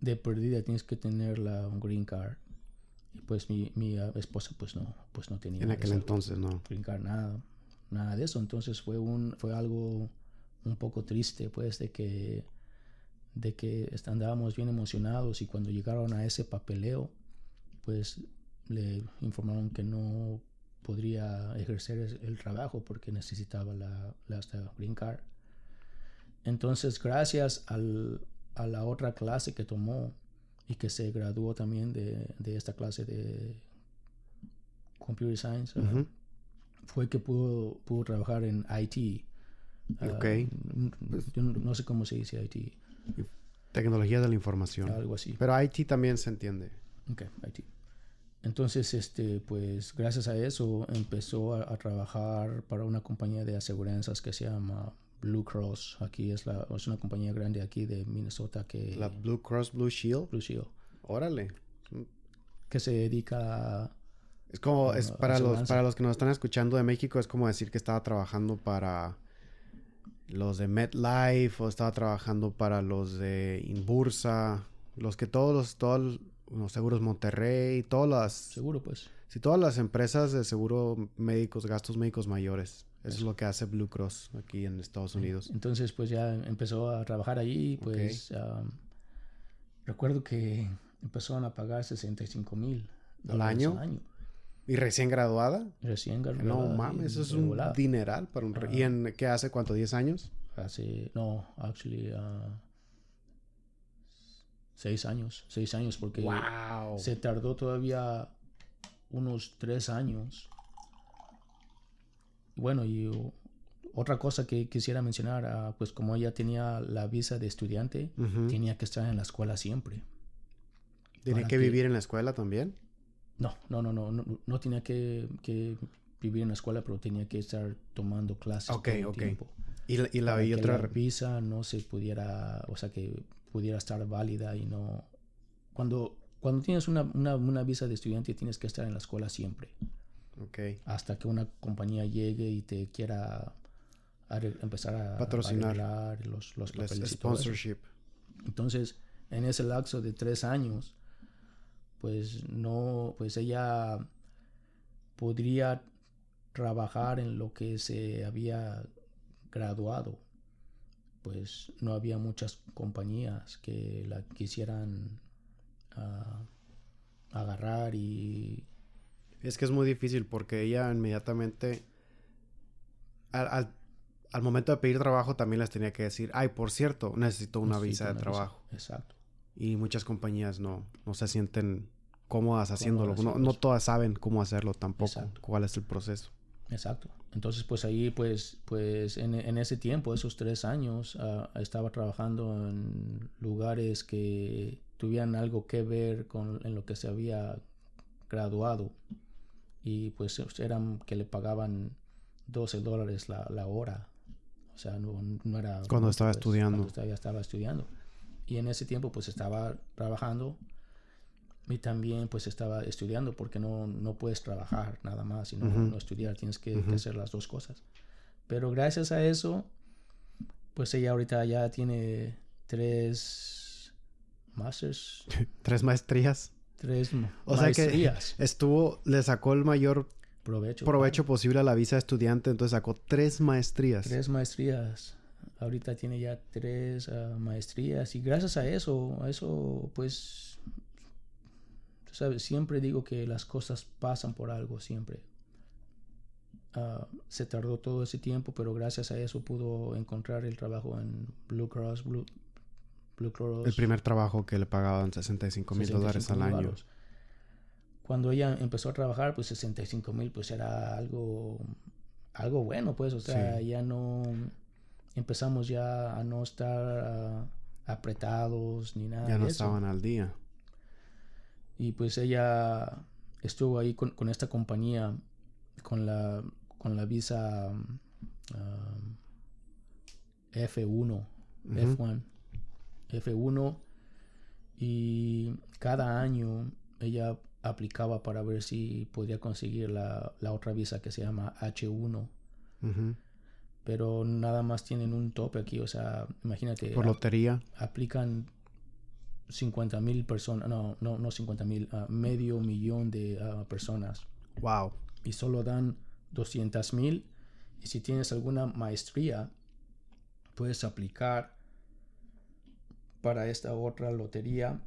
de perdida tienes que tener la un green card. Y pues mi, mi ah, esposa pues no, pues no tenía... En aquel entonces no. Green card, nada, nada de eso. Entonces fue, un, fue algo un poco triste, pues, de que, de que andábamos bien emocionados y cuando llegaron a ese papeleo, pues le informaron que no podría ejercer el trabajo porque necesitaba la, la green card. Entonces, gracias al, a la otra clase que tomó y que se graduó también de, de esta clase de Computer Science, fue que pudo, pudo trabajar en IT Ok. yo no sé cómo se dice IT. Tecnología de la información. Algo así. Pero IT también se entiende. Ok, IT. Entonces, este, pues gracias a eso empezó a, trabajar para una compañía de aseguranzas que se llama Blue Cross. Aquí es, la, es una compañía grande aquí de Minnesota que... La Blue Cross Blue Shield. Blue Shield. Órale. Que se dedica a... Es como, es para los, para los que nos están escuchando de México, es como decir que estaba trabajando para los de MetLife o estaba trabajando para los de Inbursa, los que todos los, todos los seguros Monterrey, todas las... Seguro, pues. Sí, todas las empresas de seguro médicos, gastos médicos mayores. Eso, es lo que hace Blue Cross aquí en Estados Unidos. Entonces, pues ya empezó a trabajar allí, pues... recuerdo que empezaron a pagar 65 mil. ¿Al año? Al año. ¿Y recién graduada? Recién graduada. No mames, eso es un dineral para un... ¿Y en qué hace? ¿Cuánto? ¿10 años? Hace... No, actually... Uh, seis años. Seis años porque... ¡Wow! Se tardó todavía unos tres años. Bueno, y otra cosa que quisiera mencionar, uh, pues como ella tenía la visa de estudiante, tenía que estar en la escuela siempre. ¿Tiene que, vivir en la escuela también? No, no, no, no, no, no tenía que, que vivir en la escuela, pero tenía que estar tomando clases Ok, todo el ok. tiempo. Y, la- y la Para y que otra... la visa no se pudiera, o sea, que pudiera estar válida y no... Cuando, cuando tienes una, una, una visa de estudiante tienes que estar en la escuela siempre, Ok. hasta que una compañía llegue y te quiera empezar a Patrocinar. los, los papeles sponsorship. Entonces, en ese lapso de tres años, pues no, pues ella podría trabajar en lo que se había graduado. Pues no había muchas compañías que la quisieran ah, agarrar y Es que es muy difícil porque ella inmediatamente... Al, al, al momento de pedir trabajo también les tenía que decir, ay, por cierto, necesito una visa de una trabajo. Exacto. Y muchas compañías no, no se sienten cómodas haciéndolo. No, no todas saben cómo hacerlo tampoco. Exacto. ¿Cuál es el proceso? Exacto. Entonces, pues ahí, pues, pues en, en ese tiempo, esos tres años, ah, estaba trabajando en lugares que tuvieran algo que ver con en lo que se había graduado. Y pues eran que le pagaban 12 dólares la, la hora. O sea, no, no era... Cuando estaba pues, estudiando. Cuando todavía estaba estudiando. Y en ese tiempo, pues estaba trabajando y también pues estaba estudiando porque no, no puedes trabajar nada más y no, estudiar, tienes que, que hacer las dos cosas. Pero gracias a eso, pues ella ahorita ya tiene tres masters, Tres maestrías. Tres O sea que maestrías. estuvo, le sacó el mayor provecho. provecho posible a la visa de estudiante, entonces sacó tres maestrías. Tres maestrías. Ahorita tiene ya tres ah, maestrías y gracias a eso, a eso pues, sabes, siempre digo que las cosas pasan por algo, siempre. Ah, se tardó todo ese tiempo, pero gracias a eso pudo encontrar el trabajo en Blue Cross, Blue, El primer trabajo que le pagaban 65 mil dólares 65,000 al año. Cuando ella empezó a trabajar, pues 65 mil, pues era algo, algo bueno, pues, o sea, Sí. ya no, empezamos ya a no estar ah, apretados ni nada Ya no de eso. estaban al día. Y pues ella estuvo ahí con, con esta compañía, con la, con la visa ah, F1, Ujú. F1, F1 y cada año ella aplicaba para ver si podía conseguir la, la otra visa que se llama H1, Ujú. pero nada más tienen un tope aquí, o sea, imagínate, Por lotería. aplican 50 mil personas, no, no, no 50 mil, medio millón de personas Wow. y solo dan 200 mil y si tienes alguna maestría puedes aplicar para esta otra lotería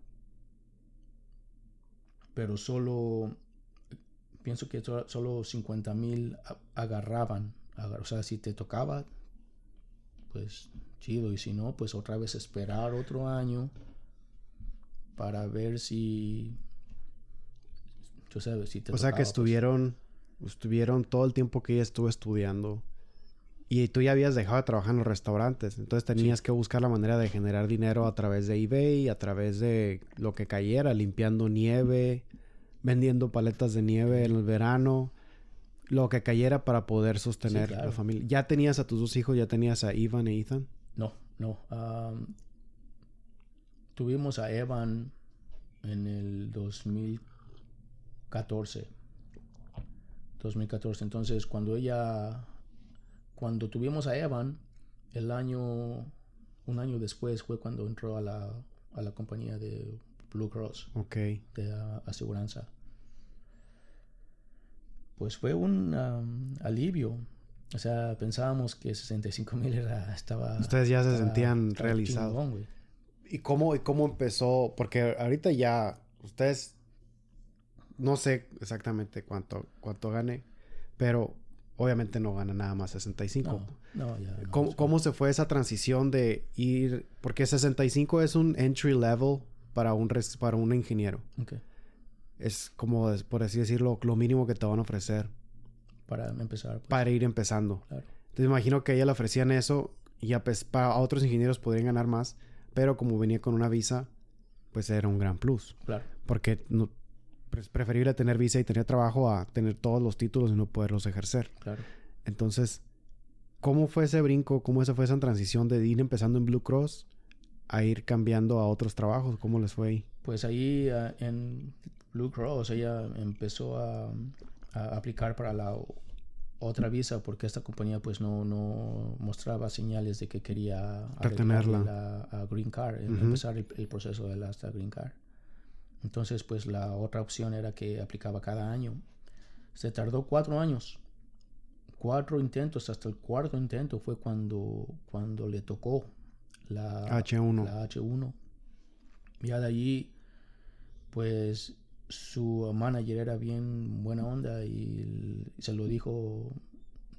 pero solo pienso que solo 50 mil agarraban agar- o sea si te tocaba pues chido y si no pues otra vez esperar otro año para ver si tú sabes si te O sea tocaba, que pues. estuvieron, estuvieron todo el tiempo que ella estuvo estudiando. Y tú ya habías dejado de trabajar en los restaurantes. Entonces tenías que buscar la manera de generar dinero a través de eBay, a través de lo que cayera, limpiando nieve, vendiendo paletas de nieve en el verano, lo que cayera para poder sostener claro. la familia. ¿Ya tenías a tus dos hijos? ¿Ya tenías a Ivan e Ethan? No, no. tuvimos a Evan en el 2014. 2014. Entonces, cuando ella, cuando tuvimos a Evan, el año, un año después fue cuando entró a la, a la compañía de Blue Cross Ok. de ah, aseguranza. Pues fue un am, alivio. O sea, pensábamos que 65 mil era, estaba... Ustedes ya se sentían realizados. ¿Y cómo, y cómo empezó? Porque ahorita ya ustedes no sé exactamente cuánto, cuánto gane, pero obviamente no gana nada más 65. No, no, ya. no, ¿Cómo, cómo se fue esa transición de ir? Porque 65 es un entry level para un, res- para un ingeniero. Es como, por así decirlo, lo mínimo que te van a ofrecer Para empezar. pues, para ir empezando. Claro. Entonces imagino que a ella le ofrecían eso y a, para a otros ingenieros podrían ganar más, pero como venía con una visa, pues era un gran plus. Claro. Porque no- es preferible tener visa y tener trabajo a tener todos los títulos y no poderlos ejercer. Claro. Entonces, ¿cómo fue ese brinco? ¿Cómo esa fue esa transición de ir empezando en Blue Cross a ir cambiando a otros trabajos? ¿Cómo les fue ahí? Pues ahí ah, en Blue Cross ella empezó a, a aplicar para la otra visa porque esta compañía pues no, no mostraba señales de que quería Retenerla. la a Green Card, em- empezar el, el proceso de la hasta Green Card. Entonces pues la otra opción era que aplicaba cada año. Se tardó cuatro años, cuatro intentos, hasta el cuarto intento fue cuando, cuando le tocó la H1. la H1. Ya de allí, pues su manager era bien buena onda y se lo dijo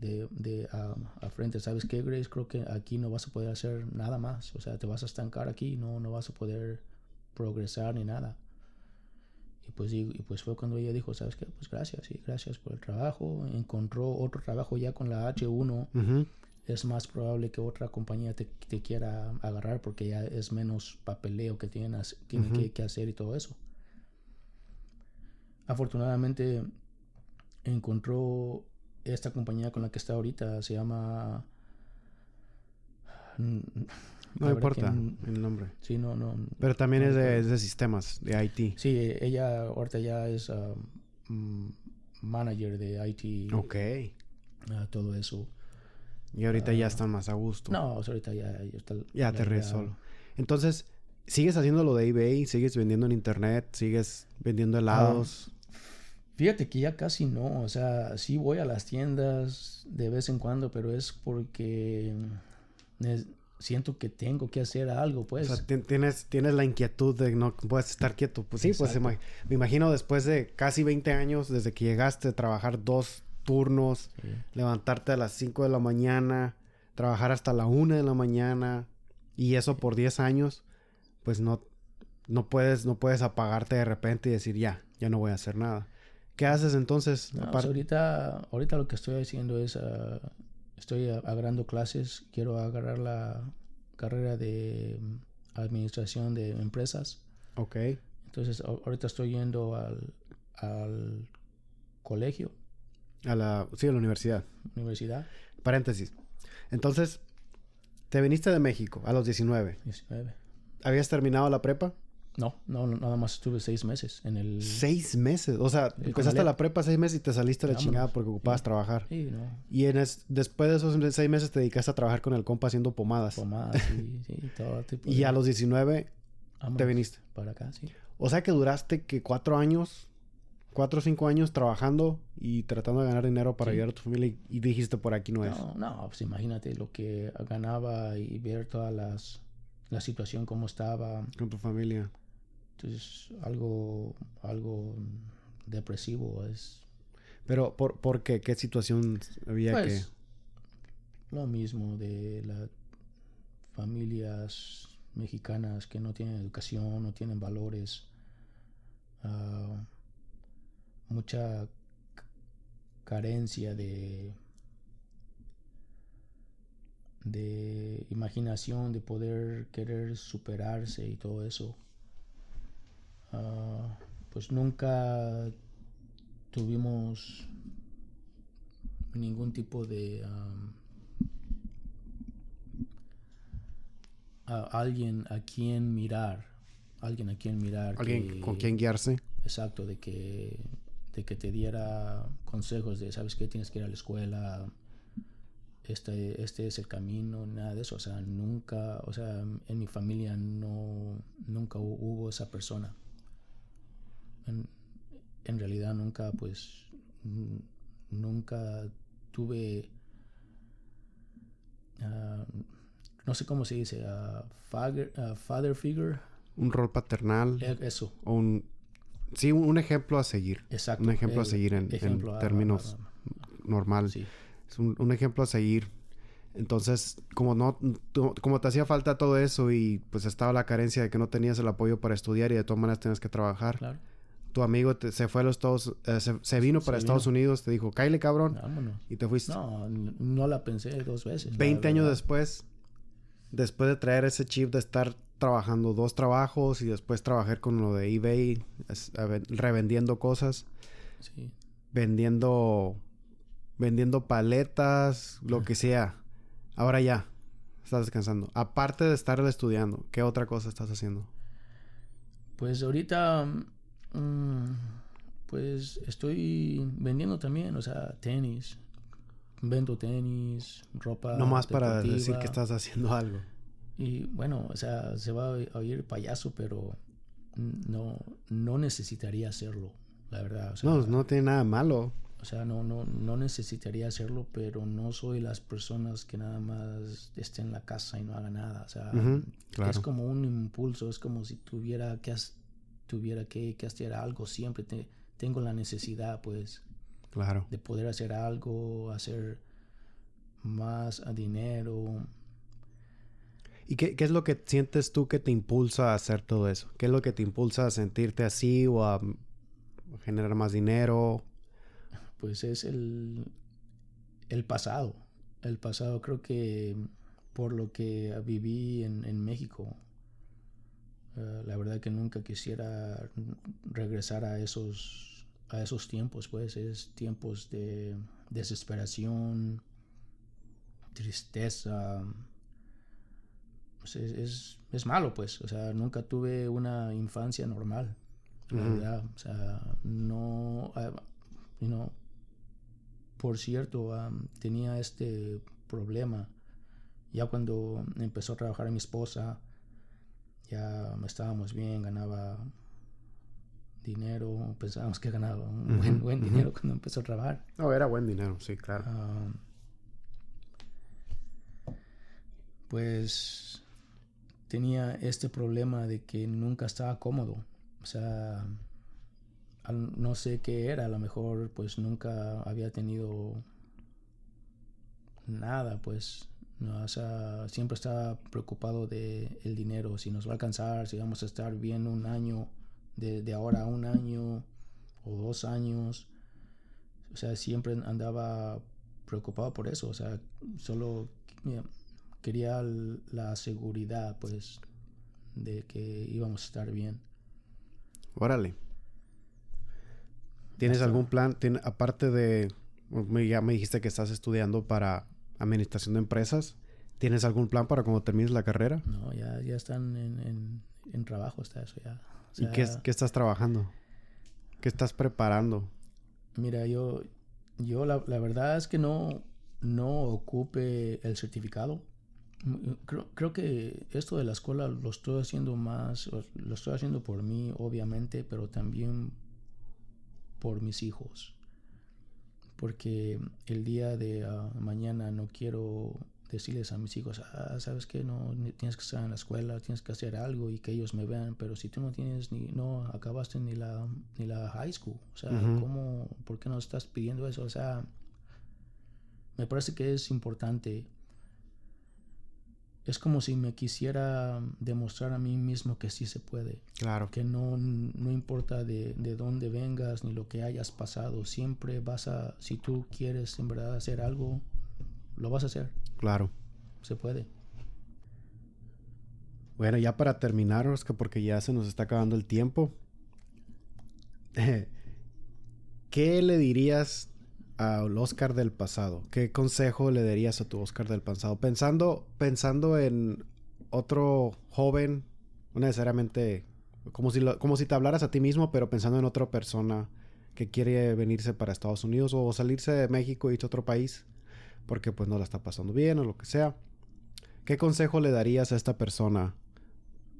de, de a, a frente, ¿sabes qué, Grace? Creo que aquí no vas a poder hacer nada más. O sea, te vas a estancar aquí, no, no vas a poder progresar ni nada. Y pues, y, y pues fue cuando ella dijo, ¿sabes qué? Pues gracias, sí, gracias por el trabajo. Encontró otro trabajo ya con la H1 Ujú. es más probable que otra compañía te, te quiera agarrar porque ya es menos papeleo que tienen, tienen que hacer y todo eso. Afortunadamente encontró esta compañía con la que está ahorita, se llama... mm, No importa mm, el nombre. Sí, no, no. Pero también no es de, recuerdo. es de sistemas, de IT. Sí, ella ahorita ya es ah, mm, manager de IT, Ok. ah, todo eso. Y ahorita ya Ah. están más a gusto. No, ahorita ya, ya está. Ya te ríes solo. Entonces, ¿sigues haciendo lo de eBay? ¿Sigues vendiendo en internet? ¿Sigues vendiendo helados? Fíjate que ya casi no, o sea, sí voy a las tiendas de vez en cuando, pero es porque es- siento que tengo que hacer algo, pues. o sea, ti- tienes, tienes la inquietud de no puedes estar quieto. Pues sí, pues Exacto. me imagino después de casi 20 años, desde que llegaste a trabajar dos turnos, Sí. levantarte a las 5 de la mañana, trabajar hasta la 1 de la mañana, y eso por 10 años, pues no, no, puedes, no puedes apagarte de repente y decir, ya, ya no voy a hacer nada. ¿Qué haces entonces? No, pues, ahorita, ahorita lo que estoy haciendo es, ah, estoy agarrando clases, quiero agarrar la carrera de mm, administración de empresas. Ok. Entonces, ahorita estoy yendo al, al colegio, A la, sí, a la universidad. universidad, Paréntesis. Entonces, te viniste de México a los 19. 19. ¿Habías terminado la prepa? No, no, nada más estuve seis meses en el... Seis meses. O sea, empezaste la- prepa seis meses y te saliste la Vámonos. chingada porque ocupabas Sí. trabajar. Sí, no. Y en es- después de esos seis meses te dedicaste a trabajar con el compa haciendo pomadas. Pomadas, sí, sí, todo tipo Y de- a los 19 te viniste. Para acá, sí. O sea que duraste que cuatro años, cuatro o cinco años trabajando y tratando de ganar dinero para Sí. ayudar a tu familia y, y dijiste por aquí no es. No, no, pues imagínate lo que ganaba y ver todas las... La situación como estaba. Con tu familia. Entonces, algo, algo depresivo es Pero, ¿por, por qué? ¿Qué situación había pues lo mismo de las familias mexicanas que no tienen educación, no tienen valores, ah, mucha carencia de de imaginación, de poder querer superarse y todo eso. Ah, pues nunca tuvimos ningún tipo de a- alguien a quien mirar alguien a quien mirar que alguien que- con quien guiarse? exacto de que de que te diera consejos de sabes qué tienes que ir a la escuela este este es el camino nada de eso. O sea nunca o sea en mi familia no nunca hu- hubo esa persona en, en realidad nunca pues nunca tuve ah, no sé cómo se dice ah, father, ah, father figure. Un rol paternal. Eh, eso. O un... Sí, un, un ejemplo a seguir. exacto. Un ejemplo a seguir en, ejemplo términos a- normal. sí. Es un, un ejemplo a seguir. Entonces, como no, como te hacía falta todo eso y pues estaba la carencia de que no tenías el apoyo para estudiar y de todas maneras tenías que trabajar, claro tu amigo te- se fue a los Estados, eh, se, se vino para Se Estados vino. Unidos, te dijo, cáile cabrón, vámonos y te fuiste. no no la pensé dos veces la 20 años después, después de traer ese chip de estar trabajando dos trabajos y después trabajé con lo de eBay, revendiendo cosas. Sí. Vendiendo, vendiendo paletas, lo que sea. Ahora ya, estás descansando. Aparte de estar estudiando, ¿qué otra cosa estás haciendo? Pues ahorita, mm, pues estoy vendiendo también, o sea, tenis. Vendo tenis, ropa. No más para decir que estás haciendo algo. Y bueno, o sea, se va a oír payaso, pero no, no necesitaría hacerlo, la verdad. no, no tiene nada malo. O sea, no, no, no necesitaría hacerlo, pero no soy las personas que nada más estén en la casa y no haga nada. O sea, es como un impulso, es como si tuviera que, tuviera que, que hacer algo. Siempre te, tengo la necesidad, pues, claro. de poder hacer algo, hacer más dinero, ¿Y qué, es lo que sientes tú que te impulsa a hacer todo eso? ¿Qué es lo que te impulsa a sentirte así o a generar más dinero? Pues es el, el pasado. El pasado creo que por lo que viví en, México. Eh, la verdad que nunca quisiera regresar a esos, a esos tiempos, pues es tiempos de desesperación, tristeza, pues, es, es, malo, pues. O sea, nunca tuve una infancia normal. La verdad. O sea, no. Uh, por cierto, tenía este problema. Ya cuando empezó a trabajar mi esposa, ya estábamos bien, ganaba dinero, pensábamos que ganaba un buen, buen dinero cuando empezó a trabajar. No, era buen dinero, sí, claro. pues tenía este problema de que nunca estaba cómodo. O sea, no sé qué era, a lo mejor pues nunca había tenido nada, pues, no, o sea, siempre estaba preocupado de el dinero, si nos va a alcanzar, si vamos a estar bien un año, de, de ahora a un año o dos años. O sea, siempre andaba preocupado por eso, o sea, solo quería la seguridad, pues, de que íbamos a estar bien. Órale. ¿Tienes algún plan, aparte de, ya me dijiste que estás estudiando para administración de empresas, ¿tienes algún plan para cuando termines la carrera? No, ya, ya están en, en, trabajo, está eso ya. ¿Y qué, qué, estás trabajando? ¿Qué estás preparando? Mira, yo, yo la, la verdad es que no, no ocupe el certificado. Creo, creo, que esto de la escuela lo estoy haciendo más, lo estoy haciendo por mí, obviamente, pero también por mis hijos. Porque el día de ah, mañana no quiero decirles a mis hijos, ah, sabes que no tienes que estar en la escuela, tienes que hacer algo y que ellos me vean, pero si tú no tienes ni, no acabaste ni la, ni la high school, o sea, ¿cómo, por qué no estás pidiendo eso? O sea, me parece que es importante es como si me quisiera demostrar a mí mismo que sí se puede. Claro. Que no, no importa de, de, dónde vengas ni lo que hayas pasado, siempre vas a, si tú quieres en verdad hacer algo, lo vas a hacer. Claro. Se puede. Bueno, ya para terminar, Oscar, porque ya se nos está acabando el tiempo. ¿Qué le dirías al Oscar del pasado? ¿Qué consejo le darías a tu Oscar del pasado? Pensando, pensando en otro joven, no necesariamente como si, como si te hablaras a ti mismo, pero pensando en otra persona que quiere venirse para Estados Unidos o salirse de México y irse a otro país porque pues no la está pasando bien o lo que sea. ¿Qué consejo le darías a esta persona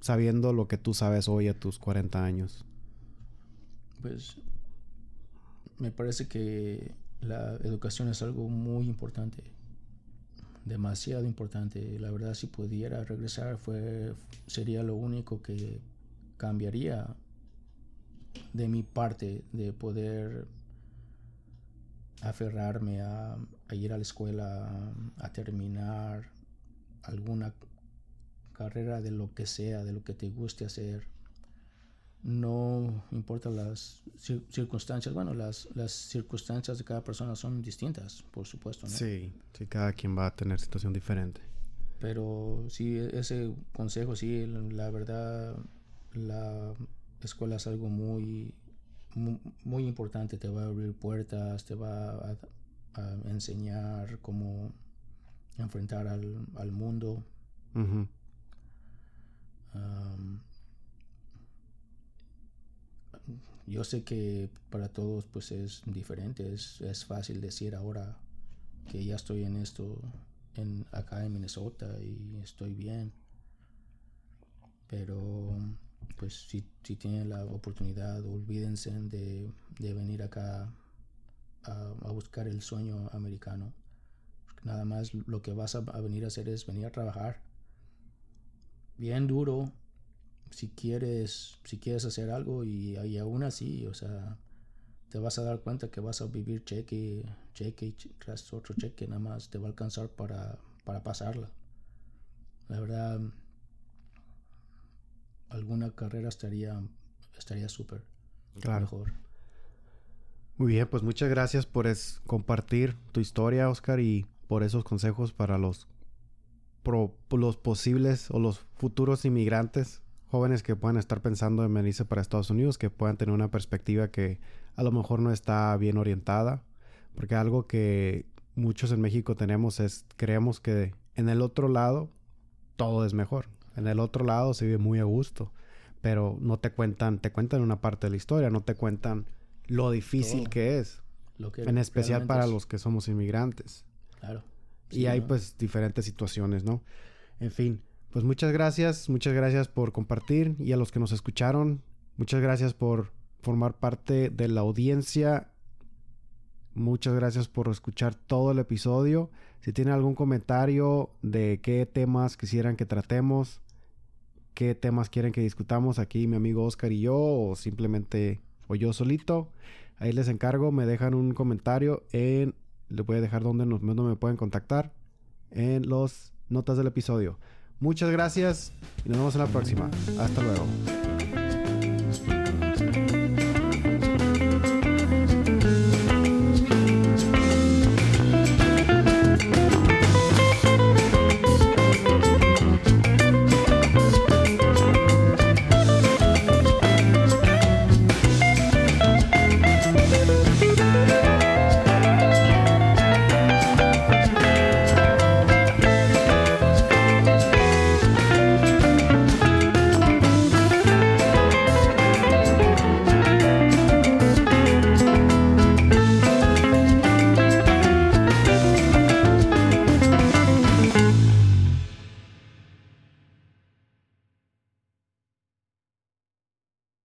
sabiendo lo que tú sabes hoy a tus 40 años? Pues me parece que la educación es algo muy importante, demasiado importante. La verdad, si pudiera regresar, fue, sería lo único que cambiaría de mi parte de poder aferrarme a, ir a la escuela, a terminar alguna carrera de lo que sea, de lo que te guste hacer no importa las circunstancias, bueno, las, las circunstancias de cada persona son distintas, por supuesto. ¿no? Sí, sí, cada quien va a tener situación diferente. Pero sí, ese consejo, sí, la verdad, la escuela es algo muy, muy, importante. Te va a abrir puertas, te va a, enseñar cómo enfrentar al, mundo. Yo sé que para todos pues es diferente, es, es fácil decir ahora que ya estoy en esto en, acá en Minnesota y estoy bien. Pero pues si, si tienen la oportunidad, olvídense de, venir acá a, buscar el sueño americano. nada más lo que vas a, venir a hacer es venir a trabajar. Bien duro, si quieres, si quieres hacer algo y, y aún así, o sea, te vas a dar cuenta que vas a vivir cheque, cheque tras otro cheque, nada más te va a alcanzar para, para pasarla. La verdad, alguna carrera estaría estaría súper claro. mejor. Muy bien, pues muchas gracias por compartir tu historia, Oscar, y por esos consejos para los, los posibles o los futuros inmigrantes jóvenes que puedan estar pensando en venirse para Estados Unidos, que puedan tener una perspectiva que a lo mejor no está bien orientada, porque algo que muchos en México tenemos es, creemos que en el otro lado todo es mejor, en el otro lado se vive muy a gusto, pero no te cuentan, te cuentan una parte de la historia, no te cuentan lo difícil que es, en especial para los que somos inmigrantes. Claro. y hay pues diferentes situaciones, ¿no? En fin, pues muchas gracias, muchas gracias por compartir y a los que nos escucharon, muchas gracias por formar parte de la audiencia. Muchas gracias por escuchar todo el episodio. Si tienen algún comentario de qué temas quisieran que tratemos, qué temas quieren que discutamos aquí mi amigo Oscar y yo o simplemente o yo solito, ahí les encargo, me dejan un comentario en les voy a dejar donde, nos, donde me pueden contactar en las notas del episodio. Muchas gracias y nos vemos en la próxima. Hasta luego.